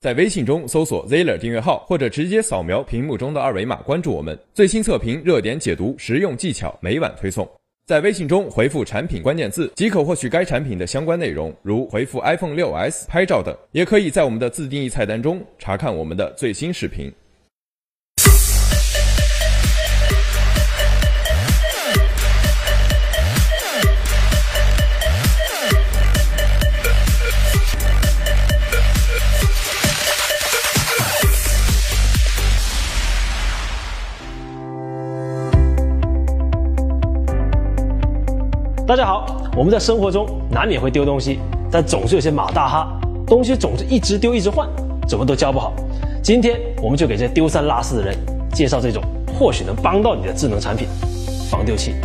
在微信中搜索 Zeller 订阅号，或者直接扫描屏幕中的二维码关注我们。最新测评、热点解读、实用技巧每晚推送。在微信中回复产品关键字即可获取该产品的相关内容，如回复 iPhone 6s 拍照等。也可以在我们的自定义菜单中查看我们的最新视频。大家好，我们在生活中难免会丢东西，但总是有些马大哈，东西总是一直丢一直换，怎么都教不好。今天我们就给这丢三落四的人介绍这种或许能帮到你的智能产品——防丢器。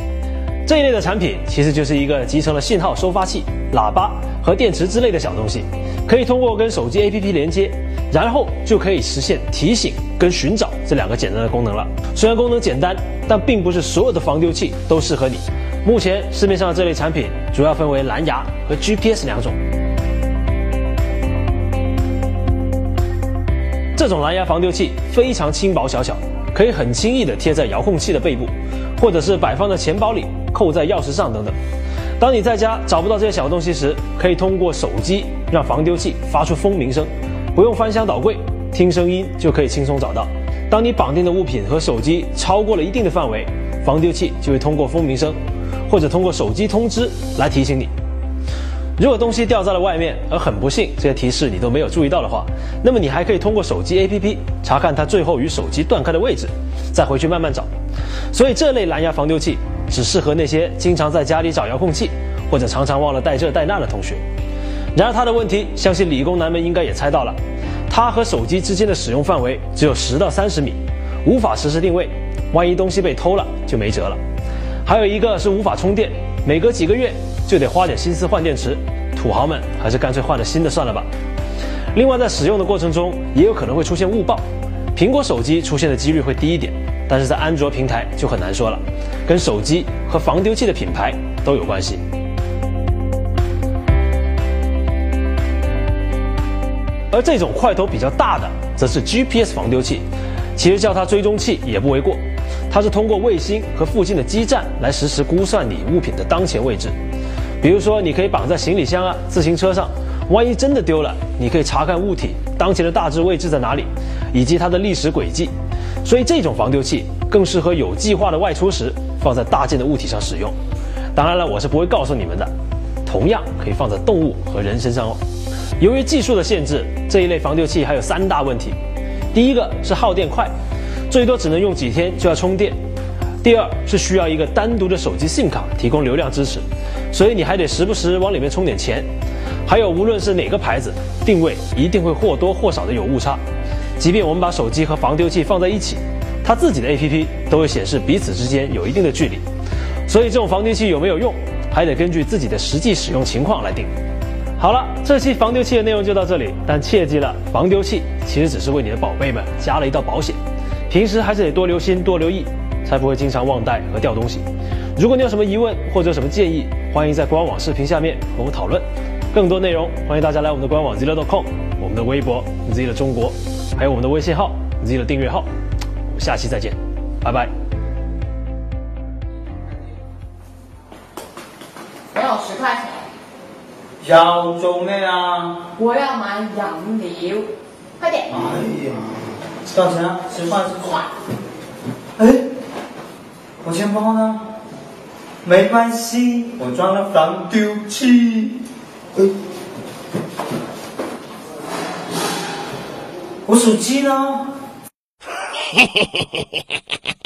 这一类的产品其实就是一个集成了信号收发器、喇叭和电池之类的小东西，可以通过跟手机 APP 连接，然后就可以实现提醒跟寻找这两个简单的功能了。虽然功能简单，但并不是所有的防丢器都适合你。目前市面上的这类产品主要分为蓝牙和 GPS 两种。这种蓝牙防丢器非常轻薄小巧，可以很轻易的贴在遥控器的背部，或者是摆放在钱包里、扣在钥匙上等等。当你在家找不到这些小东西时，可以通过手机让防丢器发出蜂鸣声，不用翻箱倒柜，听声音就可以轻松找到。当你绑定的物品和手机超过了一定的范围，防丢器就会通过蜂鸣声。或者通过手机通知来提醒你，如果东西掉在了外面，而很不幸这些提示你都没有注意到的话，那么你还可以通过手机 APP 查看它最后与手机断开的位置，再回去慢慢找。所以这类蓝牙防丢器只适合那些经常在家里找遥控器，或者常常忘了带这带那的同学。然而它的问题，相信理工男们应该也猜到了，它和手机之间的使用范围只有十到三十米，无法实时定位，万一东西被偷了就没辙了。还有一个是无法充电，每隔几个月就得花点心思换电池，土豪们还是干脆换了新的算了吧。另外，在使用的过程中也有可能会出现误报，苹果手机出现的几率会低一点，但是在安卓平台就很难说了，跟手机和防丢器的品牌都有关系。而这种块头比较大的，则是 GPS 防丢器，其实叫它追踪器也不为过。它是通过卫星和附近的基站来实时估算你物品的当前位置，比如说，你可以绑在行李箱啊、自行车上，万一真的丢了，你可以查看物体当前的大致位置在哪里，以及它的历史轨迹。所以这种防丢器更适合有计划的外出时放在大件的物体上使用。当然了，我是不会告诉你们的，同样可以放在动物和人身上哦。由于技术的限制，这一类防丢器还有三大问题。第一个是耗电快。最多只能用几天就要充电。第二是需要一个单独的手机 SIM 卡提供流量支持，所以你还得时不时往里面充点钱。还有无论是哪个牌子，定位一定会或多或少的有误差。即便我们把手机和防丢器放在一起，它自己的 APP 都会显示彼此之间有一定的距离。所以这种防丢器有没有用，还得根据自己的实际使用情况来定。好了，这期防丢器的内容就到这里，但切记了，防丢器其实只是为你的宝贝们加了一道保险。平时还是得多留心、多留意，才不会经常忘带和掉东西。如果你有什么疑问或者有什么建议，欢迎在官网视频下面和我讨论。更多内容，欢迎大家来我们的官网 zilla.com，我们的微博 zilla 中国，还有我们的微信号 zilla 订阅号。我们下期再见，拜拜。我有十块钱。要做咩啊？我要买饮料，快点。哎呀！多少钱啊？十块，十块。哎，我钱包呢？没关系，我装了防丢器。哎，我手机呢？嘿嘿嘿嘿嘿嘿。